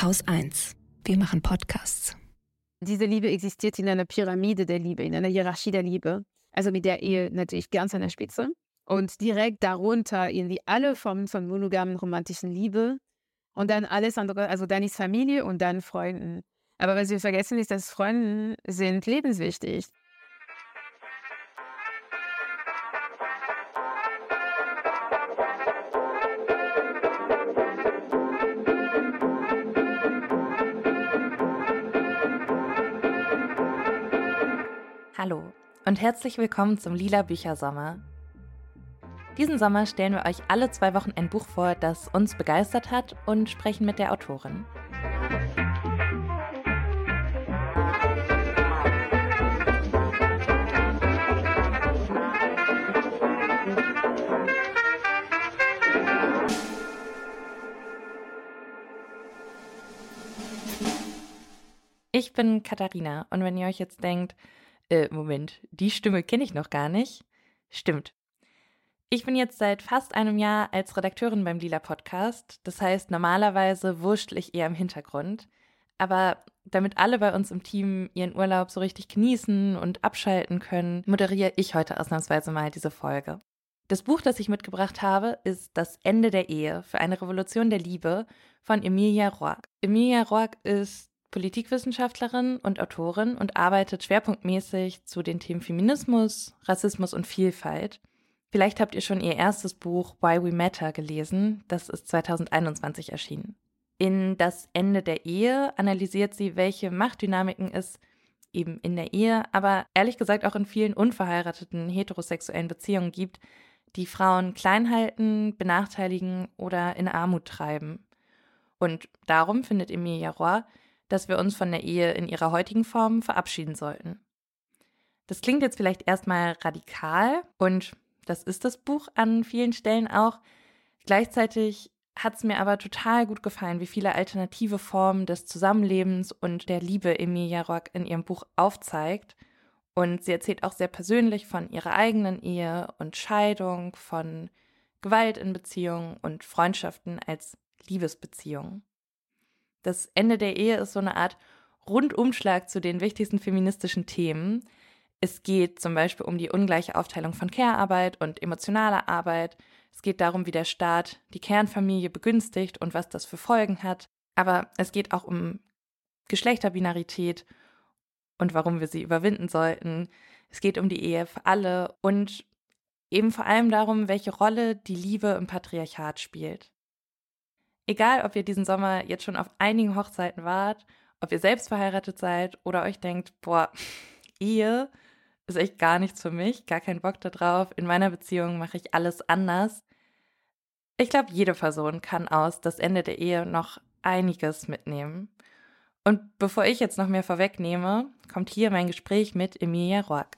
Haus 1. Wir machen Podcasts. Diese Liebe existiert in einer Pyramide der Liebe, in einer Hierarchie der Liebe. Also mit der Ehe natürlich ganz an der Spitze. Und direkt darunter irgendwie alle Formen von monogamen romantischen Liebe. Und dann alles andere, also dann ist Familie und dann Freunden. Aber was wir vergessen ist, dass Freunde sind lebenswichtig. Hallo und herzlich willkommen zum Lila Büchersommer. Diesen Sommer stellen wir euch alle zwei Wochen ein Buch vor, das uns begeistert hat und sprechen mit der Autorin. Ich bin Katharina und wenn ihr euch jetzt denkt, äh, Moment, die Stimme kenne ich noch gar nicht. Stimmt. Ich bin jetzt seit fast einem Jahr als Redakteurin beim Lila Podcast. Das heißt, normalerweise wurschtel ich eher im Hintergrund. Aber damit alle bei uns im Team ihren Urlaub so richtig genießen und abschalten können, moderiere ich heute ausnahmsweise mal diese Folge. Das Buch, das ich mitgebracht habe, ist Das Ende der Ehe für eine Revolution der Liebe von Emilia Roark. Emilia Roark ist Politikwissenschaftlerin und Autorin und arbeitet schwerpunktmäßig zu den Themen Feminismus, Rassismus und Vielfalt. Vielleicht habt ihr schon ihr erstes Buch Why We Matter gelesen, das ist 2021 erschienen. In Das Ende der Ehe analysiert sie, welche Machtdynamiken es eben in der Ehe, aber ehrlich gesagt auch in vielen unverheirateten heterosexuellen Beziehungen gibt, die Frauen klein halten, benachteiligen oder in Armut treiben. Und darum findet Emilia Roy, dass wir uns von der Ehe in ihrer heutigen Form verabschieden sollten. Das klingt jetzt vielleicht erstmal radikal und das ist das Buch an vielen Stellen auch. Gleichzeitig hat es mir aber total gut gefallen, wie viele alternative Formen des Zusammenlebens und der Liebe Emilia Rock in ihrem Buch aufzeigt. Und sie erzählt auch sehr persönlich von ihrer eigenen Ehe und Scheidung, von Gewalt in Beziehungen und Freundschaften als Liebesbeziehungen. Das Ende der Ehe ist so eine Art Rundumschlag zu den wichtigsten feministischen Themen. Es geht zum Beispiel um die ungleiche Aufteilung von Care-Arbeit und emotionaler Arbeit. Es geht darum, wie der Staat die Kernfamilie begünstigt und was das für Folgen hat. Aber es geht auch um Geschlechterbinarität und warum wir sie überwinden sollten. Es geht um die Ehe für alle und eben vor allem darum, welche Rolle die Liebe im Patriarchat spielt. Egal, ob ihr diesen Sommer jetzt schon auf einigen Hochzeiten wart, ob ihr selbst verheiratet seid oder euch denkt, boah, Ehe ist echt gar nichts für mich, gar keinen Bock darauf. In meiner Beziehung mache ich alles anders. Ich glaube, jede Person kann aus das Ende der Ehe noch einiges mitnehmen. Und bevor ich jetzt noch mehr vorwegnehme, kommt hier mein Gespräch mit Emilia Roark.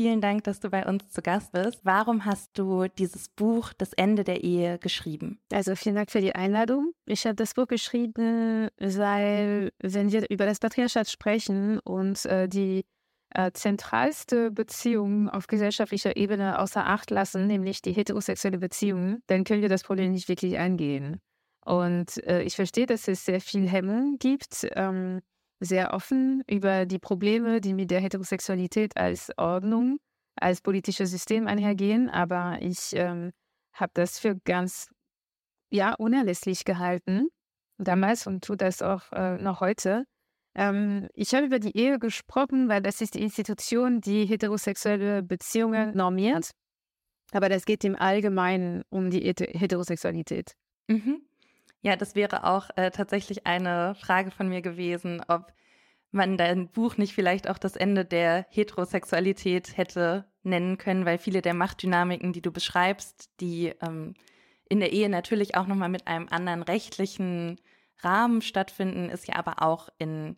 Vielen Dank, dass du bei uns zu Gast bist. Warum hast du dieses Buch Das Ende der Ehe geschrieben? Also vielen Dank für die Einladung. Ich habe das Buch geschrieben, weil wenn wir über das Patriarchat sprechen und äh, die äh, zentralste Beziehung auf gesellschaftlicher Ebene außer Acht lassen, nämlich die heterosexuelle Beziehung, dann können wir das Problem nicht wirklich angehen. Und äh, ich verstehe, dass es sehr viel Hemmung gibt. Ähm, sehr offen über die Probleme, die mit der Heterosexualität als Ordnung, als politisches System einhergehen. Aber ich ähm, habe das für ganz ja, unerlässlich gehalten damals und tue das auch äh, noch heute. Ähm, ich habe über die Ehe gesprochen, weil das ist die Institution, die heterosexuelle Beziehungen normiert. Aber das geht im Allgemeinen um die Heterosexualität. Mhm. Ja, das wäre auch äh, tatsächlich eine Frage von mir gewesen, ob man dein Buch nicht vielleicht auch das Ende der Heterosexualität hätte nennen können, weil viele der Machtdynamiken, die du beschreibst, die ähm, in der Ehe natürlich auch nochmal mit einem anderen rechtlichen Rahmen stattfinden, es ja aber auch in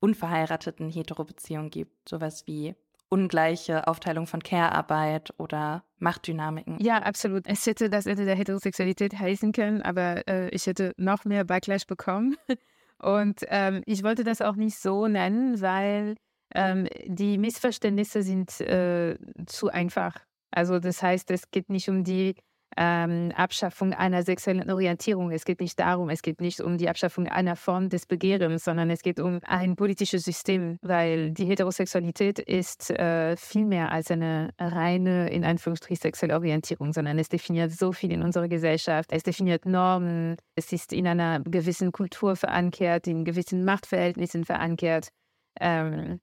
unverheirateten Heterobeziehungen gibt. Sowas wie ungleiche Aufteilung von Care-Arbeit oder Machtdynamiken. Ja, absolut. Es hätte das Ende der Heterosexualität heißen können, aber äh, ich hätte noch mehr Backlash bekommen. Und ähm, ich wollte das auch nicht so nennen, weil ähm, die Missverständnisse sind äh, zu einfach. Also das heißt, es geht nicht um die ähm, Abschaffung einer sexuellen Orientierung. Es geht nicht darum, es geht nicht um die Abschaffung einer Form des Begehrens, sondern es geht um ein politisches System, weil die Heterosexualität ist äh, viel mehr als eine reine, in Anführungsstrichen, sexuelle Orientierung, sondern es definiert so viel in unserer Gesellschaft. Es definiert Normen, es ist in einer gewissen Kultur verankert, in gewissen Machtverhältnissen verankert. Ähm,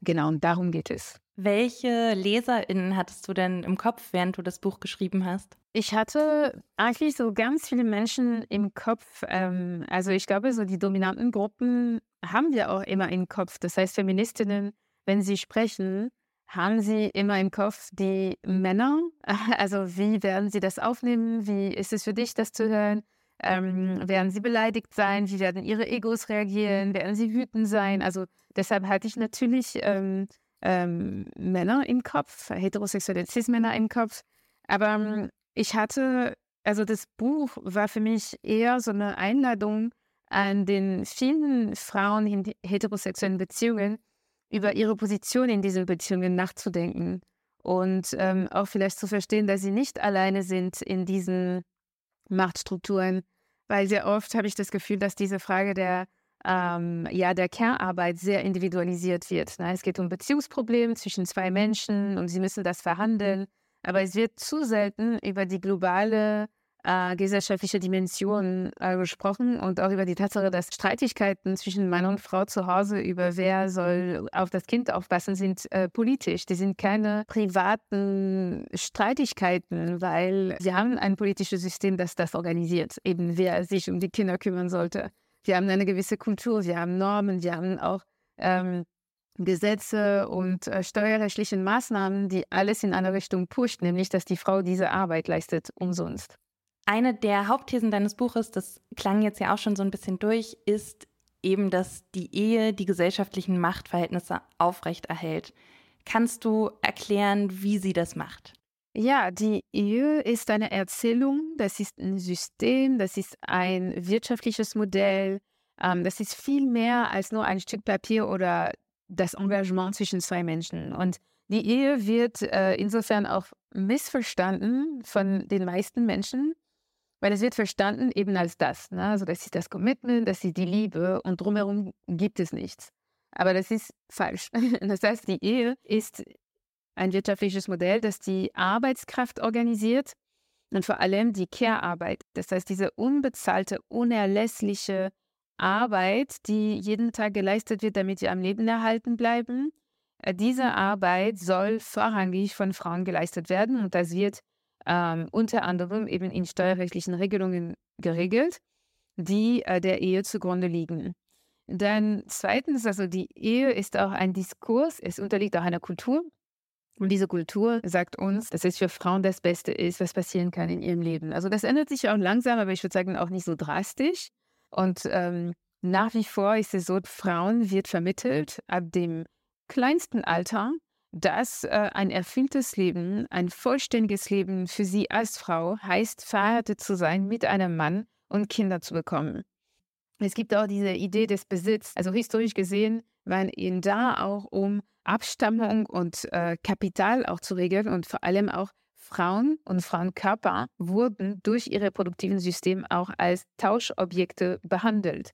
genau, und darum geht es. Welche LeserInnen hattest du denn im Kopf, während du das Buch geschrieben hast? Ich hatte eigentlich so ganz viele Menschen im Kopf. Ähm, also ich glaube, so die dominanten Gruppen haben wir auch immer im Kopf. Das heißt, Feministinnen, wenn sie sprechen, haben sie immer im Kopf die Männer. Also wie werden sie das aufnehmen? Wie ist es für dich, das zu hören? Ähm, werden sie beleidigt sein? Wie werden ihre Egos reagieren? Werden sie wütend sein? Also deshalb hatte ich natürlich ähm, ähm, Männer im Kopf, heterosexuelle Cis-Männer im Kopf. Aber ähm, ich hatte, also das Buch war für mich eher so eine Einladung an den vielen Frauen in heterosexuellen Beziehungen, über ihre Position in diesen Beziehungen nachzudenken und ähm, auch vielleicht zu verstehen, dass sie nicht alleine sind in diesen Machtstrukturen, weil sehr oft habe ich das Gefühl, dass diese Frage der ähm, ja, der Care-Arbeit sehr individualisiert wird. Ne? Es geht um Beziehungsprobleme zwischen zwei Menschen und sie müssen das verhandeln. Aber es wird zu selten über die globale äh, gesellschaftliche Dimension äh, gesprochen und auch über die Tatsache, dass Streitigkeiten zwischen Mann und Frau zu Hause über wer soll auf das Kind aufpassen, sind äh, politisch. Die sind keine privaten Streitigkeiten, weil wir haben ein politisches System, das das organisiert, eben wer sich um die Kinder kümmern sollte. Wir haben eine gewisse Kultur, wir haben Normen, wir haben auch ähm, Gesetze und äh, steuerrechtliche Maßnahmen, die alles in eine Richtung pusht, nämlich dass die Frau diese Arbeit leistet umsonst. Eine der Hauptthesen deines Buches, das klang jetzt ja auch schon so ein bisschen durch, ist eben, dass die Ehe die gesellschaftlichen Machtverhältnisse aufrechterhält. Kannst du erklären, wie sie das macht? Ja, die Ehe ist eine Erzählung, das ist ein System, das ist ein wirtschaftliches Modell, ähm, das ist viel mehr als nur ein Stück Papier oder das Engagement zwischen zwei Menschen. Und die Ehe wird äh, insofern auch missverstanden von den meisten Menschen, weil es wird verstanden eben als das. Ne? Also das ist das Commitment, das ist die Liebe und drumherum gibt es nichts. Aber das ist falsch. Das heißt, die Ehe ist ein wirtschaftliches Modell, das die Arbeitskraft organisiert und vor allem die Care-Arbeit. Das heißt, diese unbezahlte, unerlässliche Arbeit, die jeden Tag geleistet wird, damit sie am Leben erhalten bleiben. Äh, diese Arbeit soll vorrangig von Frauen geleistet werden und das wird ähm, unter anderem eben in steuerrechtlichen Regelungen geregelt, die äh, der Ehe zugrunde liegen. Dann zweitens, also die Ehe ist auch ein Diskurs, es unterliegt auch einer Kultur. Und diese Kultur sagt uns, dass es für Frauen das Beste ist, was passieren kann in ihrem Leben. Also das ändert sich auch langsam, aber ich würde sagen auch nicht so drastisch. Und ähm, nach wie vor ist es so, Frauen wird vermittelt ab dem kleinsten Alter, dass äh, ein erfülltes Leben, ein vollständiges Leben für sie als Frau heißt, verheiratet zu sein mit einem Mann und Kinder zu bekommen. Es gibt auch diese Idee des Besitzes. Also historisch gesehen war ihnen da auch um Abstammung und äh, Kapital auch zu regeln und vor allem auch Frauen und Frauenkörper wurden durch ihr reproduktiven System auch als Tauschobjekte behandelt.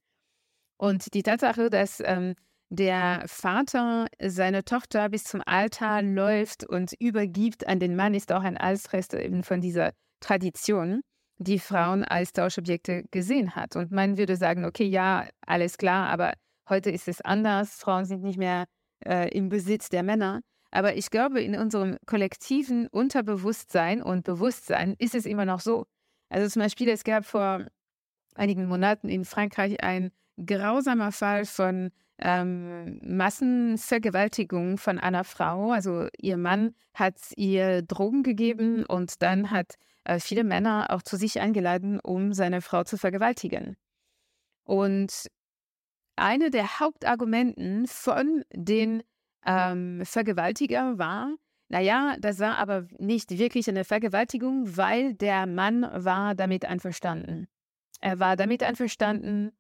Und die Tatsache, dass ähm, der Vater seine Tochter bis zum Altar läuft und übergibt an den Mann, ist auch ein Altrest eben von dieser Tradition, die Frauen als Tauschobjekte gesehen hat. Und man würde sagen, okay, ja, alles klar, aber heute ist es anders. Frauen sind nicht mehr äh, im Besitz der Männer. Aber ich glaube, in unserem kollektiven Unterbewusstsein und Bewusstsein ist es immer noch so. Also zum Beispiel, es gab vor einigen Monaten in Frankreich ein grausamer Fall von ähm, Massenvergewaltigung von einer Frau. Also ihr Mann hat ihr Drogen gegeben und dann hat äh, viele Männer auch zu sich eingeladen, um seine Frau zu vergewaltigen. Und eine der Hauptargumenten von den ähm, Vergewaltiger war, naja, das war aber nicht wirklich eine Vergewaltigung, weil der Mann war damit einverstanden. Er war damit einverstanden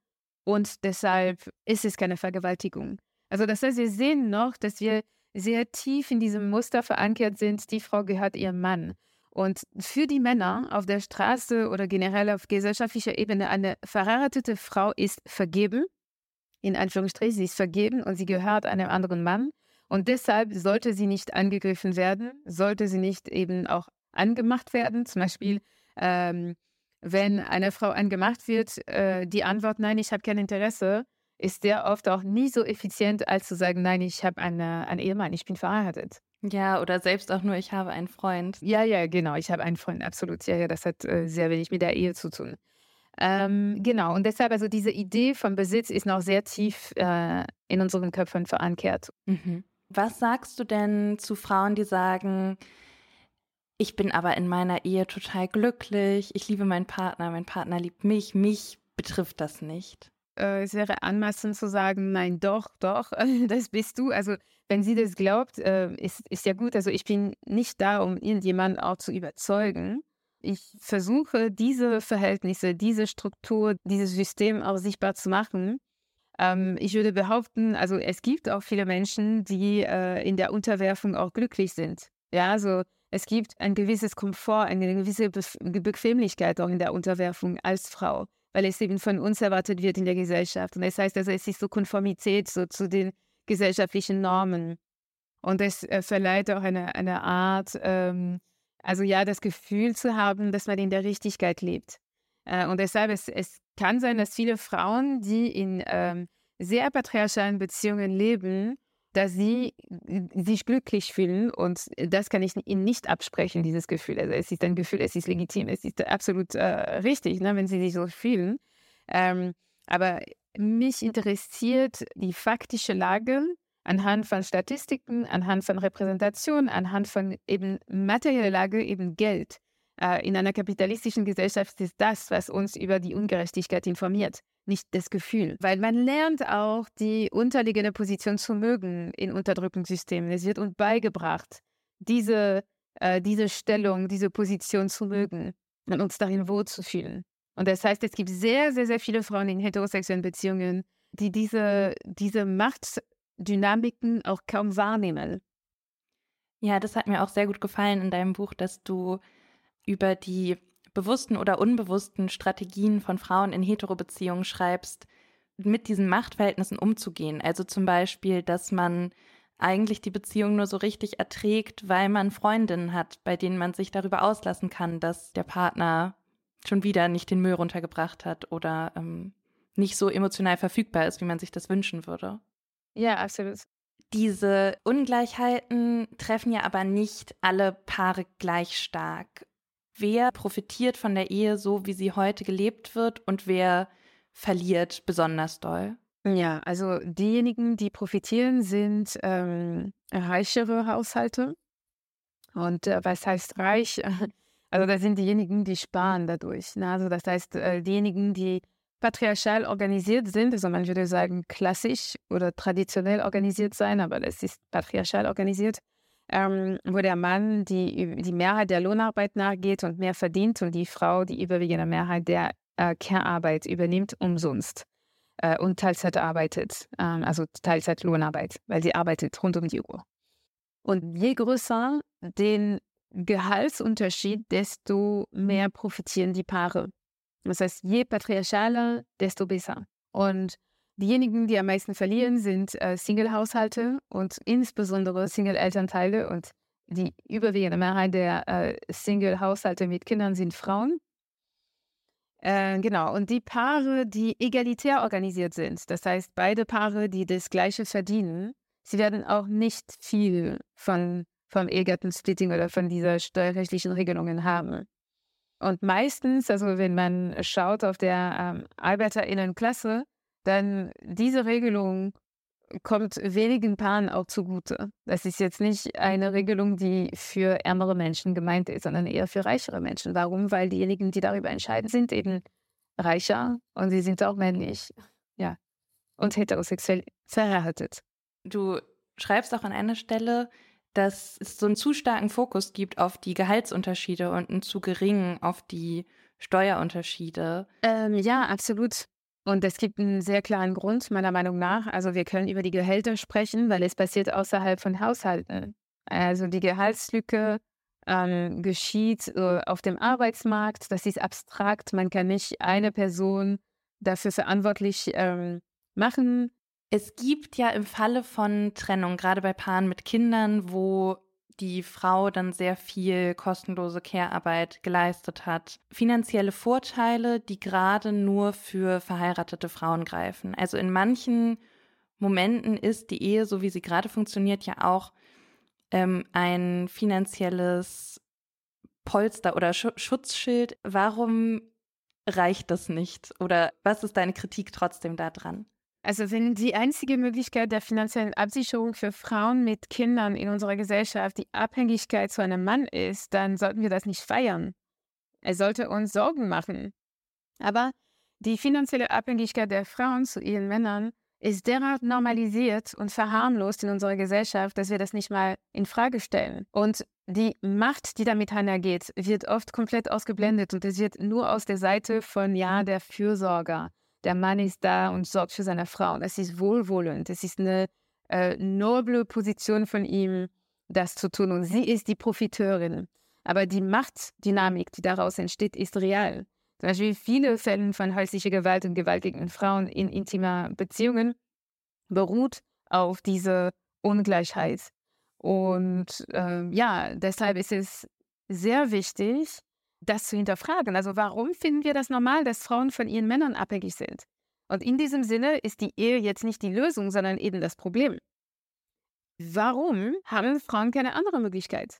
und deshalb ist es keine Vergewaltigung. Also das heißt, wir sehen noch, dass wir sehr tief in diesem Muster verankert sind, die Frau gehört ihrem Mann. Und für die Männer auf der Straße oder generell auf gesellschaftlicher Ebene, eine verheiratete Frau ist vergeben, in Anführungsstrichen, sie ist vergeben und sie gehört einem anderen Mann. Und deshalb sollte sie nicht angegriffen werden, sollte sie nicht eben auch angemacht werden. Zum Beispiel, ähm, wenn eine Frau angemacht wird, äh, die Antwort, nein, ich habe kein Interesse, ist sehr oft auch nie so effizient, als zu sagen, nein, ich habe einen Ehemann, ich bin verheiratet. Ja, oder selbst auch nur, ich habe einen Freund. Ja, ja, genau, ich habe einen Freund, absolut. Ja, ja, das hat äh, sehr wenig mit der Ehe zu tun. Ähm, genau, und deshalb, also diese Idee von Besitz ist noch sehr tief äh, in unseren Köpfen verankert. Mhm. Was sagst du denn zu Frauen, die sagen, ich bin aber in meiner Ehe total glücklich, ich liebe meinen Partner, mein Partner liebt mich, mich betrifft das nicht? Äh, es wäre anmaßend zu sagen, nein, doch, doch, das bist du. Also wenn sie das glaubt, äh, ist, ist ja gut. Also ich bin nicht da, um irgendjemanden auch zu überzeugen. Ich versuche, diese Verhältnisse, diese Struktur, dieses System auch sichtbar zu machen. Ähm, ich würde behaupten, also es gibt auch viele Menschen, die äh, in der Unterwerfung auch glücklich sind. Ja, also es gibt ein gewisses Komfort, eine gewisse Be Bequemlichkeit auch in der Unterwerfung als Frau weil es eben von uns erwartet wird in der Gesellschaft. Und das heißt also, es ist so Konformität so zu den gesellschaftlichen Normen. Und es äh, verleiht auch eine, eine Art, ähm, also ja, das Gefühl zu haben, dass man in der Richtigkeit lebt. Äh, und deshalb, es, es kann sein, dass viele Frauen, die in ähm, sehr patriarchalen Beziehungen leben, dass sie sich glücklich fühlen und das kann ich ihnen nicht absprechen, dieses Gefühl. Also es ist ein Gefühl, es ist legitim, es ist absolut äh, richtig, ne, wenn sie sich so fühlen. Ähm, aber mich interessiert die faktische Lage anhand von Statistiken, anhand von Repräsentation, anhand von eben materieller Lage, eben Geld. Äh, in einer kapitalistischen Gesellschaft ist das, was uns über die Ungerechtigkeit informiert nicht das Gefühl. Weil man lernt auch, die unterliegende Position zu mögen in Unterdrückungssystemen. Es wird uns beigebracht, diese, äh, diese Stellung, diese Position zu mögen und uns darin wohlzufühlen. Und das heißt, es gibt sehr, sehr, sehr viele Frauen in heterosexuellen Beziehungen, die diese, diese Machtdynamiken auch kaum wahrnehmen. Ja, das hat mir auch sehr gut gefallen in deinem Buch, dass du über die bewussten oder unbewussten Strategien von Frauen in Heterobeziehungen schreibst, mit diesen Machtverhältnissen umzugehen. Also zum Beispiel, dass man eigentlich die Beziehung nur so richtig erträgt, weil man Freundinnen hat, bei denen man sich darüber auslassen kann, dass der Partner schon wieder nicht den Müll runtergebracht hat oder ähm, nicht so emotional verfügbar ist, wie man sich das wünschen würde. Ja, absolut. Diese Ungleichheiten treffen ja aber nicht alle Paare gleich stark wer profitiert von der Ehe so, wie sie heute gelebt wird und wer verliert besonders doll? Ja, also diejenigen, die profitieren, sind ähm, reichere Haushalte. Und äh, was heißt reich? Also das sind diejenigen, die sparen dadurch. Ne? Also das heißt, äh, diejenigen, die patriarchal organisiert sind, also man würde sagen klassisch oder traditionell organisiert sein, aber das ist patriarchal organisiert, ähm, wo der Mann die, die Mehrheit der Lohnarbeit nachgeht und mehr verdient und die Frau die überwiegende Mehrheit der äh, Care-Arbeit übernimmt umsonst äh, und Teilzeit arbeitet, ähm, also Teilzeitlohnarbeit, weil sie arbeitet rund um die Uhr. Und je größer den Gehaltsunterschied, desto mehr profitieren die Paare. Das heißt, je patriarchaler, desto besser. Und Diejenigen, die am meisten verlieren, sind äh, Single-Haushalte und insbesondere Single-Elternteile. Und die überwiegende Mehrheit der äh, Single-Haushalte mit Kindern sind Frauen. Äh, genau, und die Paare, die egalitär organisiert sind, das heißt beide Paare, die das Gleiche verdienen, sie werden auch nicht viel von, vom Ehegattensplitting oder von dieser steuerrechtlichen Regelungen haben. Und meistens, also wenn man schaut auf der ähm, Arbeiterinnenklasse, dann diese Regelung kommt wenigen Paaren auch zugute. Das ist jetzt nicht eine Regelung, die für ärmere Menschen gemeint ist, sondern eher für reichere Menschen. Warum? Weil diejenigen, die darüber entscheiden, sind eben reicher und sie sind auch männlich. Ja. Und heterosexuell verheiratet. Du schreibst auch an einer Stelle, dass es so einen zu starken Fokus gibt auf die Gehaltsunterschiede und einen zu geringen auf die Steuerunterschiede. Ähm, ja, absolut. Und es gibt einen sehr klaren Grund, meiner Meinung nach. Also wir können über die Gehälter sprechen, weil es passiert außerhalb von Haushalten. Also die Gehaltslücke ähm, geschieht äh, auf dem Arbeitsmarkt. Das ist abstrakt. Man kann nicht eine Person dafür verantwortlich ähm, machen. Es gibt ja im Falle von Trennung, gerade bei Paaren mit Kindern, wo die Frau dann sehr viel kostenlose Care-Arbeit geleistet hat, finanzielle Vorteile, die gerade nur für verheiratete Frauen greifen. Also in manchen Momenten ist die Ehe, so wie sie gerade funktioniert, ja auch ähm, ein finanzielles Polster oder Sch Schutzschild. Warum reicht das nicht? Oder was ist deine Kritik trotzdem daran? Also wenn die einzige Möglichkeit der finanziellen Absicherung für Frauen mit Kindern in unserer Gesellschaft die Abhängigkeit zu einem Mann ist, dann sollten wir das nicht feiern. Er sollte uns Sorgen machen. Aber die finanzielle Abhängigkeit der Frauen zu ihren Männern ist derart normalisiert und verharmlost in unserer Gesellschaft, dass wir das nicht mal in Frage stellen. Und die Macht, die damit einhergeht, wird oft komplett ausgeblendet und es wird nur aus der Seite von ja der Fürsorger der Mann ist da und sorgt für seine Frau. Das ist wohlwollend. Das ist eine äh, noble Position von ihm, das zu tun. Und sie ist die Profiteurin. Aber die Machtdynamik, die daraus entsteht, ist real. Zum Beispiel viele Fälle von häuslicher Gewalt und Gewalt gegen Frauen in intimer Beziehungen beruht auf diese Ungleichheit. Und äh, ja, deshalb ist es sehr wichtig, das zu hinterfragen. Also warum finden wir das normal, dass Frauen von ihren Männern abhängig sind? Und in diesem Sinne ist die Ehe jetzt nicht die Lösung, sondern eben das Problem. Warum haben Frauen keine andere Möglichkeit?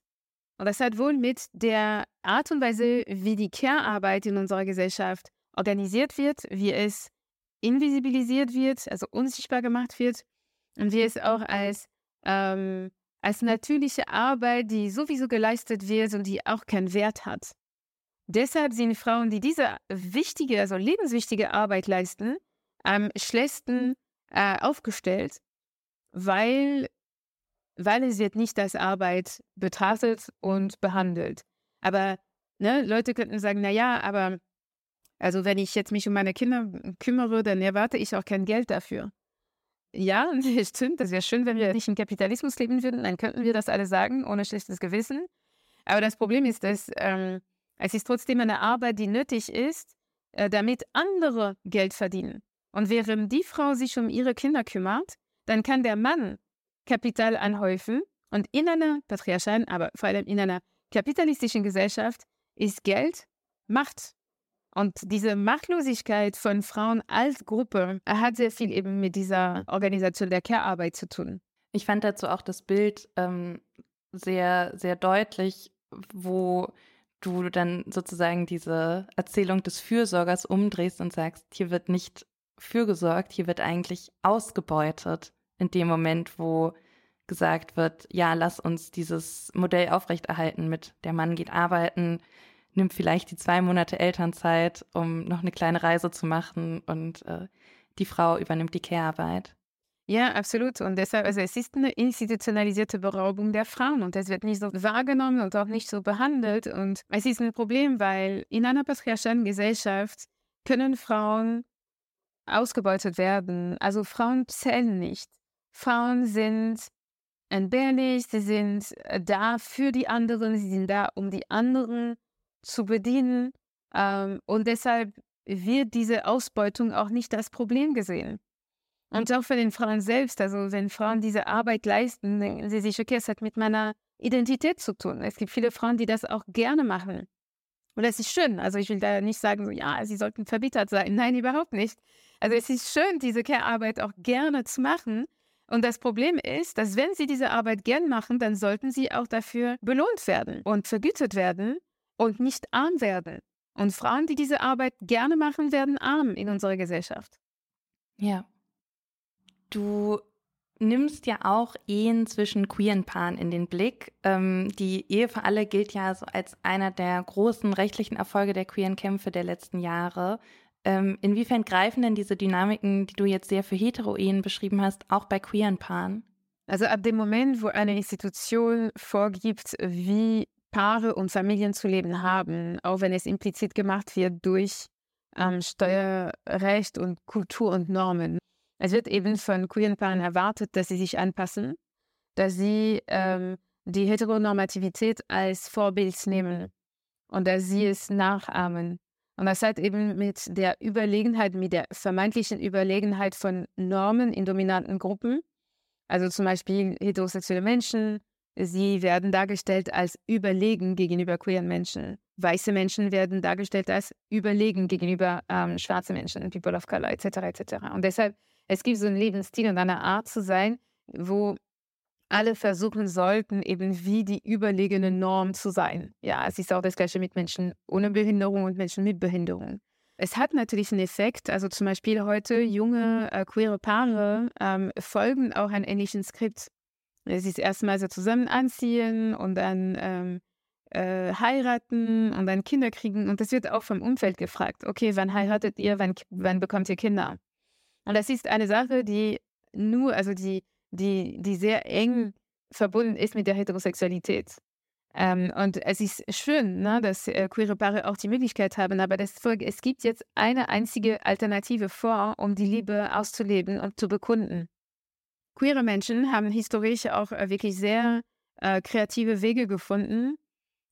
Und das hat wohl mit der Art und Weise, wie die Care-Arbeit in unserer Gesellschaft organisiert wird, wie es invisibilisiert wird, also unsichtbar gemacht wird und wie es auch als, ähm, als natürliche Arbeit, die sowieso geleistet wird und die auch keinen Wert hat. Deshalb sind Frauen, die diese wichtige, also lebenswichtige Arbeit leisten, am schlechtesten äh, aufgestellt, weil, weil es wird nicht als Arbeit betrachtet und behandelt. Aber ne, Leute könnten sagen, na ja, aber also wenn ich jetzt mich um meine Kinder kümmere, dann erwarte ich auch kein Geld dafür. Ja, stimmt, das wäre schön, wenn wir nicht im Kapitalismus leben würden, dann könnten wir das alle sagen, ohne schlechtes Gewissen. Aber das Problem ist, dass ähm, es ist trotzdem eine Arbeit, die nötig ist, äh, damit andere Geld verdienen. Und während die Frau sich um ihre Kinder kümmert, dann kann der Mann Kapital anhäufen. Und in einer patriarchalen, aber vor allem in einer kapitalistischen Gesellschaft ist Geld Macht. Und diese Machtlosigkeit von Frauen als Gruppe hat sehr viel eben mit dieser Organisation der Care-Arbeit zu tun. Ich fand dazu auch das Bild ähm, sehr, sehr deutlich, wo du dann sozusagen diese Erzählung des Fürsorgers umdrehst und sagst, hier wird nicht fürgesorgt, hier wird eigentlich ausgebeutet in dem Moment, wo gesagt wird, ja, lass uns dieses Modell aufrechterhalten mit der Mann geht arbeiten, nimmt vielleicht die zwei Monate Elternzeit, um noch eine kleine Reise zu machen und äh, die Frau übernimmt die Care-Arbeit. Ja, absolut. Und deshalb, also es ist eine institutionalisierte Beraubung der Frauen und es wird nicht so wahrgenommen und auch nicht so behandelt. Und es ist ein Problem, weil in einer patriarchalen Gesellschaft können Frauen ausgebeutet werden. Also Frauen zählen nicht. Frauen sind entbehrlich, sie sind äh, da für die anderen, sie sind da, um die anderen zu bedienen. Ähm, und deshalb wird diese Ausbeutung auch nicht als Problem gesehen. Und auch für den Frauen selbst, also wenn Frauen diese Arbeit leisten, denken sie sich, okay, es hat mit meiner Identität zu tun. Es gibt viele Frauen, die das auch gerne machen. Und das ist schön. Also ich will da nicht sagen, so, ja, sie sollten verbittert sein. Nein, überhaupt nicht. Also es ist schön, diese Care-Arbeit auch gerne zu machen. Und das Problem ist, dass wenn sie diese Arbeit gern machen, dann sollten sie auch dafür belohnt werden und vergütet werden und nicht arm werden. Und Frauen, die diese Arbeit gerne machen, werden arm in unserer Gesellschaft. Ja, Du nimmst ja auch Ehen zwischen queeren Paaren in den Blick. Ähm, die Ehe für alle gilt ja so als einer der großen rechtlichen Erfolge der queeren Kämpfe der letzten Jahre. Ähm, inwiefern greifen denn diese Dynamiken, die du jetzt sehr für Hetero-Ehen beschrieben hast, auch bei queeren Paaren? Also ab dem Moment, wo eine Institution vorgibt, wie Paare und Familien zu leben haben, auch wenn es implizit gemacht wird durch ähm, Steuerrecht und Kultur und Normen, es wird eben von queeren Paaren erwartet, dass sie sich anpassen, dass sie ähm, die Heteronormativität als Vorbild nehmen und dass sie es nachahmen. Und das hat eben mit der Überlegenheit, mit der vermeintlichen Überlegenheit von Normen in dominanten Gruppen, also zum Beispiel heterosexuelle Menschen, sie werden dargestellt als überlegen gegenüber queeren Menschen. Weiße Menschen werden dargestellt als überlegen gegenüber ähm, schwarzen Menschen, People of Color etc. etc. Und deshalb, es gibt so einen Lebensstil und eine Art zu sein, wo alle versuchen sollten, eben wie die überlegene Norm zu sein. Ja, es ist auch das Gleiche mit Menschen ohne Behinderung und Menschen mit Behinderung. Es hat natürlich einen Effekt. Also zum Beispiel heute junge äh, queere Paare ähm, folgen auch einem ähnlichen Skript. Es ist erstmal so zusammen anziehen und dann ähm, äh, heiraten und dann Kinder kriegen. Und das wird auch vom Umfeld gefragt. Okay, wann heiratet ihr? Wann, wann bekommt ihr Kinder? Und das ist eine Sache, die nur, also die die, die sehr eng verbunden ist mit der Heterosexualität. Ähm, und es ist schön, ne, dass äh, queere Paare auch die Möglichkeit haben, aber das es gibt jetzt eine einzige Alternative vor, um die Liebe auszuleben und zu bekunden. Queere Menschen haben historisch auch äh, wirklich sehr äh, kreative Wege gefunden,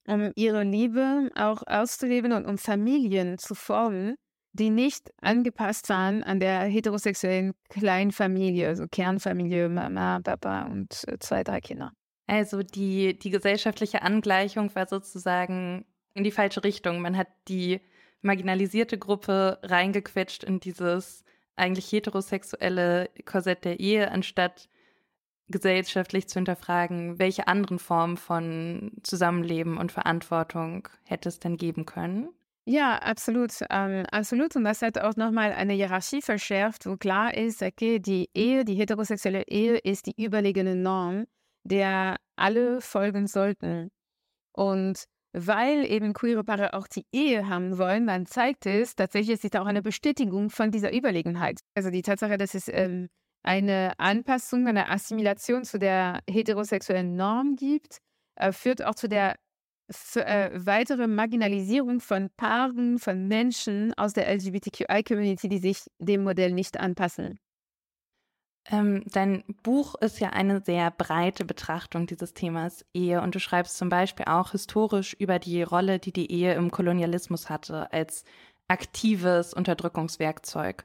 um ihre Liebe auch auszuleben und um Familien zu formen, die nicht angepasst waren an der heterosexuellen Kleinfamilie, also Kernfamilie, Mama, Papa und äh, zwei, drei Kinder. Also die, die gesellschaftliche Angleichung war sozusagen in die falsche Richtung. Man hat die marginalisierte Gruppe reingequetscht in dieses eigentlich heterosexuelle Korsett der Ehe, anstatt gesellschaftlich zu hinterfragen, welche anderen Formen von Zusammenleben und Verantwortung hätte es denn geben können? Ja, absolut. Ähm, absolut. Und das hat auch nochmal eine Hierarchie verschärft, wo klar ist, okay, die Ehe, die heterosexuelle Ehe ist die überlegene Norm, der alle folgen sollten. Und weil eben queere Paare auch die Ehe haben wollen, dann zeigt es tatsächlich, es ist auch eine Bestätigung von dieser Überlegenheit. Also die Tatsache, dass es ähm, eine Anpassung, eine Assimilation zu der heterosexuellen Norm gibt, äh, führt auch zu der für, äh, weitere Marginalisierung von Paaren, von Menschen aus der LGBTQI-Community, die sich dem Modell nicht anpassen. Ähm, dein Buch ist ja eine sehr breite Betrachtung dieses Themas Ehe und du schreibst zum Beispiel auch historisch über die Rolle, die die Ehe im Kolonialismus hatte, als aktives Unterdrückungswerkzeug.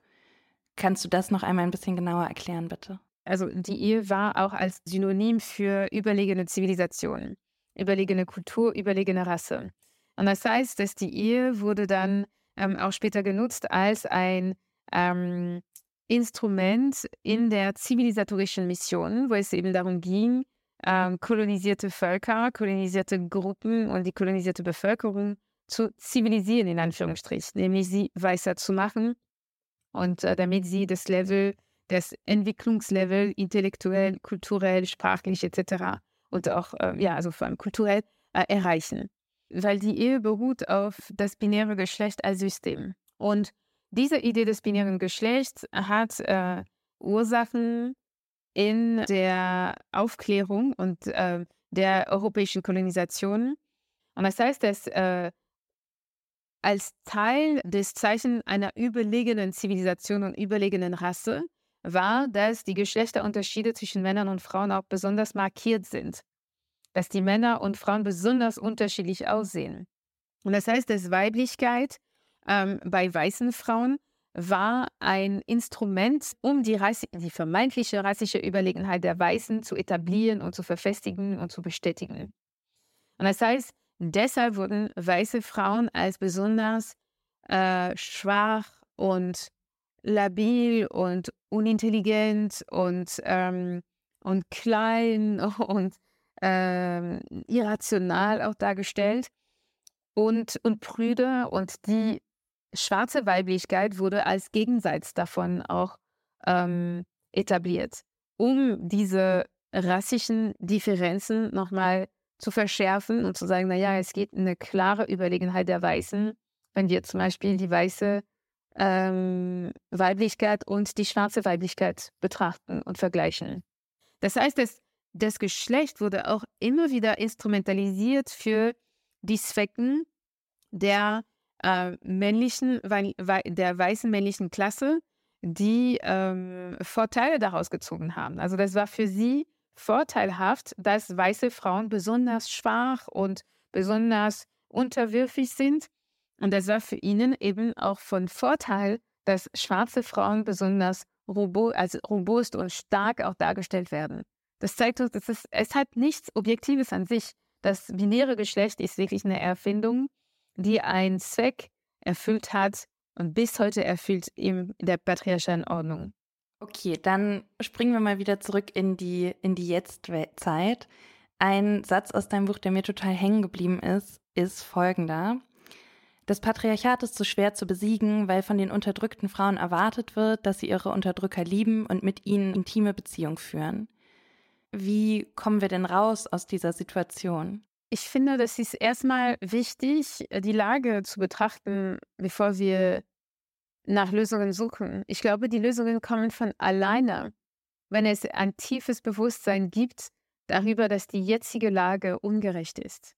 Kannst du das noch einmal ein bisschen genauer erklären, bitte? Also die Ehe war auch als Synonym für überlegene Zivilisationen überlegene Kultur, überlegene Rasse. Und das heißt, dass die Ehe wurde dann ähm, auch später genutzt als ein ähm, Instrument in der zivilisatorischen Mission, wo es eben darum ging, ähm, kolonisierte Völker, kolonisierte Gruppen und die kolonisierte Bevölkerung zu zivilisieren, in Anführungsstrichen, nämlich sie weißer zu machen und äh, damit sie das Level, das Entwicklungslevel intellektuell, kulturell, sprachlich etc und auch, äh, ja, also vor allem kulturell äh, erreichen. Weil die Ehe beruht auf das binäre Geschlecht als System. Und diese Idee des binären Geschlechts hat äh, Ursachen in der Aufklärung und äh, der europäischen Kolonisation. Und das heißt, dass äh, als Teil des Zeichen einer überlegenen Zivilisation und überlegenen Rasse war, dass die Geschlechterunterschiede zwischen Männern und Frauen auch besonders markiert sind. Dass die Männer und Frauen besonders unterschiedlich aussehen. Und das heißt, dass Weiblichkeit ähm, bei weißen Frauen war ein Instrument, um die, die vermeintliche rassische Überlegenheit der Weißen zu etablieren und zu verfestigen und zu bestätigen. Und das heißt, deshalb wurden weiße Frauen als besonders äh, schwach und labil und unintelligent und, ähm, und klein und ähm, irrational auch dargestellt und, und prüde. Und die schwarze Weiblichkeit wurde als Gegensatz davon auch ähm, etabliert, um diese rassischen Differenzen nochmal zu verschärfen und zu sagen, naja, es geht eine klare Überlegenheit der Weißen, wenn wir zum Beispiel die weiße ähm, Weiblichkeit und die schwarze Weiblichkeit betrachten und vergleichen. Das heißt, das, das Geschlecht wurde auch immer wieder instrumentalisiert für die Zwecken der äh, männlichen, der weißen männlichen Klasse, die ähm, Vorteile daraus gezogen haben. Also das war für sie vorteilhaft, dass weiße Frauen besonders schwach und besonders unterwürfig sind. Und das war für ihnen eben auch von Vorteil, dass schwarze Frauen besonders also robust und stark auch dargestellt werden. Das zeigt uns, dass es, es hat nichts Objektives an sich. Das binäre Geschlecht ist wirklich eine Erfindung, die einen Zweck erfüllt hat und bis heute erfüllt in der patriarchalen Ordnung. Okay, dann springen wir mal wieder zurück in die, in die Jetztzeit. Ein Satz aus deinem Buch, der mir total hängen geblieben ist, ist folgender. Das Patriarchat ist so schwer zu besiegen, weil von den unterdrückten Frauen erwartet wird, dass sie ihre Unterdrücker lieben und mit ihnen intime Beziehung führen. Wie kommen wir denn raus aus dieser Situation? Ich finde, das ist erstmal wichtig, die Lage zu betrachten, bevor wir nach Lösungen suchen. Ich glaube, die Lösungen kommen von alleine, wenn es ein tiefes Bewusstsein gibt darüber, dass die jetzige Lage ungerecht ist.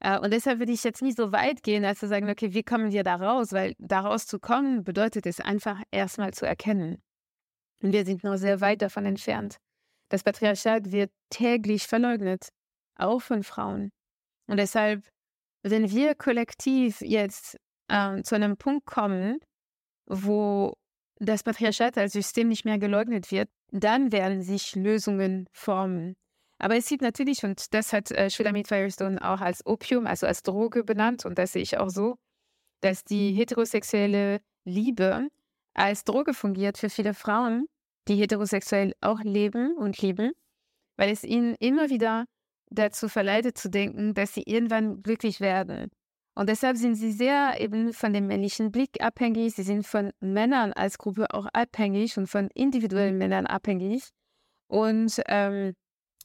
Äh, und deshalb würde ich jetzt nicht so weit gehen, als zu sagen, okay, wie kommen wir da raus? Weil daraus zu kommen, bedeutet es einfach erstmal zu erkennen. Und wir sind noch sehr weit davon entfernt. Das Patriarchat wird täglich verleugnet, auch von Frauen. Und deshalb, wenn wir kollektiv jetzt äh, zu einem Punkt kommen, wo das Patriarchat als System nicht mehr geleugnet wird, dann werden sich Lösungen formen. Aber es gibt natürlich, und das hat äh, Shulamit Firestone auch als Opium, also als Droge benannt, und das sehe ich auch so, dass die heterosexuelle Liebe als Droge fungiert für viele Frauen, die heterosexuell auch leben und lieben, weil es ihnen immer wieder dazu verleitet zu denken, dass sie irgendwann glücklich werden. Und deshalb sind sie sehr eben von dem männlichen Blick abhängig, sie sind von Männern als Gruppe auch abhängig und von individuellen Männern abhängig. Und ähm,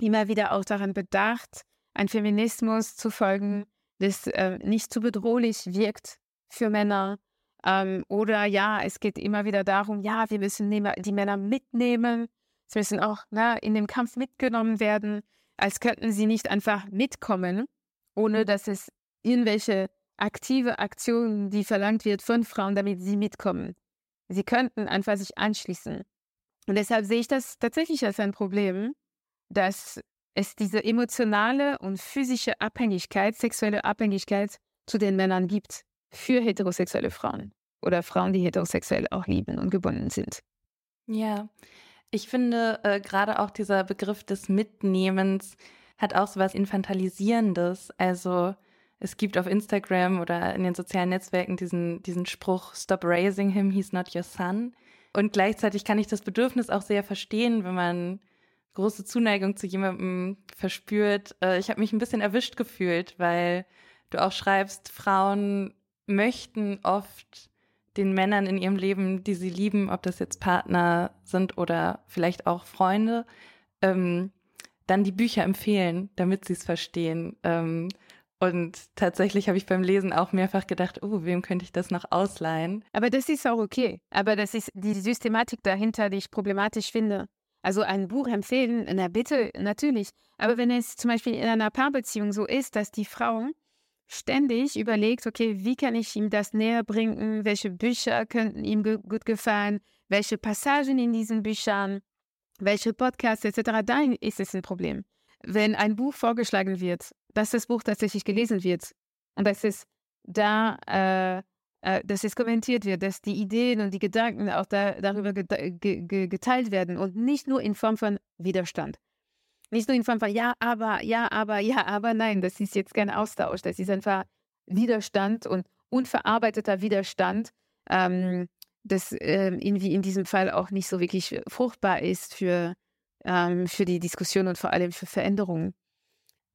immer wieder auch daran bedacht, ein Feminismus zu folgen, das äh, nicht zu bedrohlich wirkt für Männer. Ähm, oder ja, es geht immer wieder darum, ja, wir müssen die Männer mitnehmen. Sie müssen auch ne, in dem Kampf mitgenommen werden, als könnten sie nicht einfach mitkommen, ohne mhm. dass es irgendwelche aktive Aktionen, die verlangt wird von Frauen, damit sie mitkommen. Sie könnten einfach sich anschließen. Und deshalb sehe ich das tatsächlich als ein Problem, dass es diese emotionale und physische Abhängigkeit, sexuelle Abhängigkeit zu den Männern gibt für heterosexuelle Frauen oder Frauen, die heterosexuell auch lieben und gebunden sind. Ja, ich finde äh, gerade auch dieser Begriff des Mitnehmens hat auch so was Infantilisierendes. Also es gibt auf Instagram oder in den sozialen Netzwerken diesen, diesen Spruch, Stop raising him, he's not your son. Und gleichzeitig kann ich das Bedürfnis auch sehr verstehen, wenn man große Zuneigung zu jemandem verspürt. Äh, ich habe mich ein bisschen erwischt gefühlt, weil du auch schreibst, Frauen möchten oft den Männern in ihrem Leben, die sie lieben, ob das jetzt Partner sind oder vielleicht auch Freunde, ähm, dann die Bücher empfehlen, damit sie es verstehen. Ähm, und tatsächlich habe ich beim Lesen auch mehrfach gedacht, oh, wem könnte ich das noch ausleihen? Aber das ist auch okay. Aber das ist die Systematik dahinter, die ich problematisch finde. Also ein Buch empfehlen, na bitte, natürlich. Aber wenn es zum Beispiel in einer Paarbeziehung so ist, dass die Frau ständig überlegt, okay, wie kann ich ihm das näher bringen, welche Bücher könnten ihm ge gut gefallen, welche Passagen in diesen Büchern, welche Podcasts etc., dann ist es ein Problem. Wenn ein Buch vorgeschlagen wird, dass das Buch tatsächlich gelesen wird und dass es da äh, dass es kommentiert wird, dass die Ideen und die Gedanken auch da, darüber geteilt werden und nicht nur in Form von Widerstand. Nicht nur in Form von ja, aber, ja, aber, ja, aber, nein, das ist jetzt kein Austausch, das ist einfach Widerstand und unverarbeiteter Widerstand, ähm, das äh, irgendwie in diesem Fall auch nicht so wirklich fruchtbar ist für, ähm, für die Diskussion und vor allem für Veränderungen.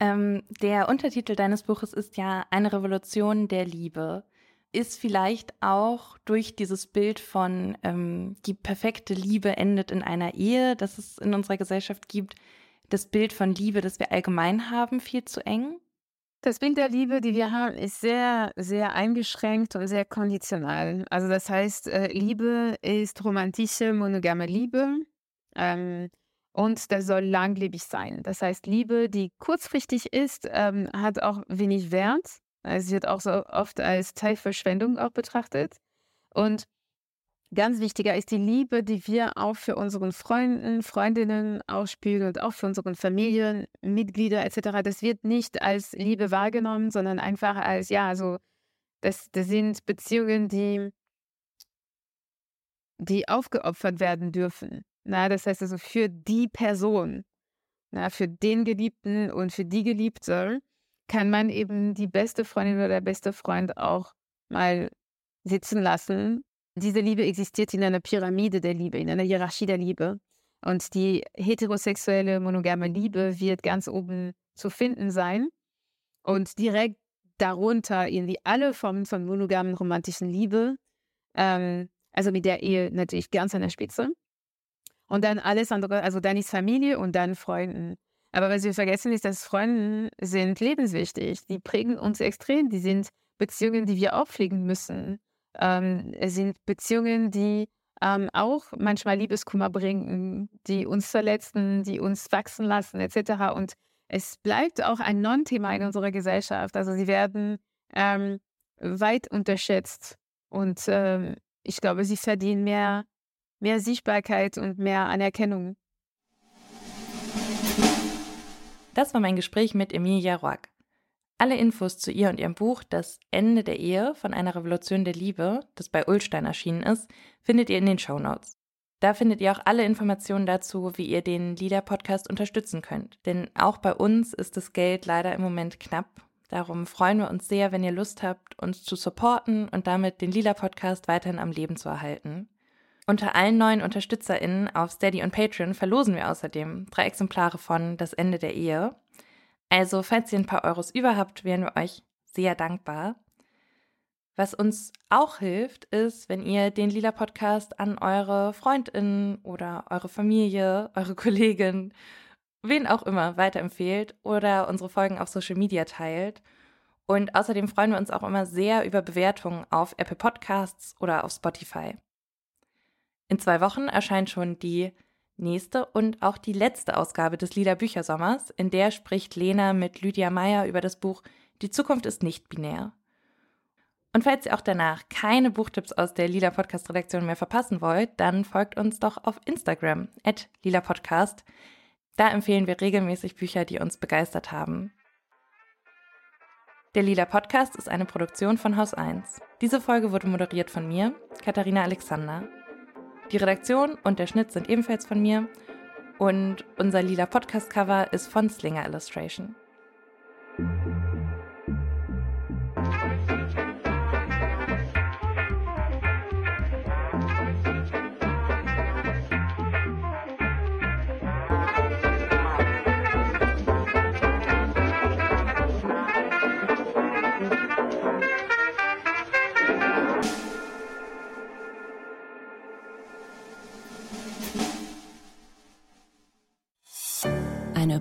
Ähm, der Untertitel deines Buches ist ja eine Revolution der Liebe ist vielleicht auch durch dieses Bild von ähm, die perfekte Liebe endet in einer Ehe, das es in unserer Gesellschaft gibt, das Bild von Liebe, das wir allgemein haben, viel zu eng? Das Bild der Liebe, die wir haben, ist sehr, sehr eingeschränkt und sehr konditional. Also das heißt, äh, Liebe ist romantische, monogame Liebe. Ähm, und das soll langlebig sein. Das heißt, Liebe, die kurzfristig ist, ähm, hat auch wenig Wert. Es wird auch so oft als Zeitverschwendung auch betrachtet. Und ganz wichtiger ist die Liebe, die wir auch für unseren Freunden, Freundinnen ausspielen und auch für unsere Familienmitglieder etc. Das wird nicht als Liebe wahrgenommen, sondern einfach als, ja, also das, das sind Beziehungen, die, die aufgeopfert werden dürfen. Na, das heißt also für die Person, na, für den Geliebten und für die Geliebte kann man eben die beste Freundin oder der beste Freund auch mal sitzen lassen diese Liebe existiert in einer Pyramide der Liebe, in einer Hierarchie der Liebe. Und die heterosexuelle monogame Liebe wird ganz oben zu finden sein. Und direkt darunter irgendwie alle Formen von monogamen romantischen Liebe, ähm, also mit der Ehe natürlich ganz an der Spitze. Und dann alles andere, also dann ist Familie und dann Freunden. Aber was wir vergessen ist, dass Freunde sind lebenswichtig. Die prägen uns extrem. Die sind Beziehungen, die wir auch pflegen müssen ähm, sind Beziehungen, die ähm, auch manchmal Liebeskummer bringen, die uns verletzen, die uns wachsen lassen, etc. Und es bleibt auch ein Non-Thema in unserer Gesellschaft. Also sie werden ähm, weit unterschätzt. Und ähm, ich glaube, sie verdienen mehr, mehr Sichtbarkeit und mehr Anerkennung. Das war mein Gespräch mit Emilia Roack. Alle Infos zu ihr und ihrem Buch Das Ende der Ehe von einer Revolution der Liebe, das bei Ullstein erschienen ist, findet ihr in den Show Notes. Da findet ihr auch alle Informationen dazu, wie ihr den Lieder-Podcast unterstützen könnt. Denn auch bei uns ist das Geld leider im Moment knapp. Darum freuen wir uns sehr, wenn ihr Lust habt, uns zu supporten und damit den Lila-Podcast weiterhin am Leben zu erhalten. Unter allen neuen UnterstützerInnen auf Steady und Patreon verlosen wir außerdem drei Exemplare von Das Ende der Ehe. Also, falls ihr ein paar Euros über habt, wären wir euch sehr dankbar. Was uns auch hilft, ist, wenn ihr den Lila Podcast an eure Freundinnen oder eure Familie, eure Kollegin, wen auch immer weiterempfehlt oder unsere Folgen auf Social Media teilt. Und außerdem freuen wir uns auch immer sehr über Bewertungen auf Apple Podcasts oder auf Spotify. In zwei Wochen erscheint schon die nächste und auch die letzte Ausgabe des Lila Büchersommers, in der spricht Lena mit Lydia Meyer über das Buch Die Zukunft ist nicht binär. Und falls ihr auch danach keine Buchtipps aus der Lila Podcast Redaktion mehr verpassen wollt, dann folgt uns doch auf Instagram at Lila Podcast. Da empfehlen wir regelmäßig Bücher, die uns begeistert haben. Der Lila Podcast ist eine Produktion von Haus 1. Diese Folge wurde moderiert von mir, Katharina Alexander. Die Redaktion und der Schnitt sind ebenfalls von mir und unser lila Podcast-Cover ist von Slinger Illustration.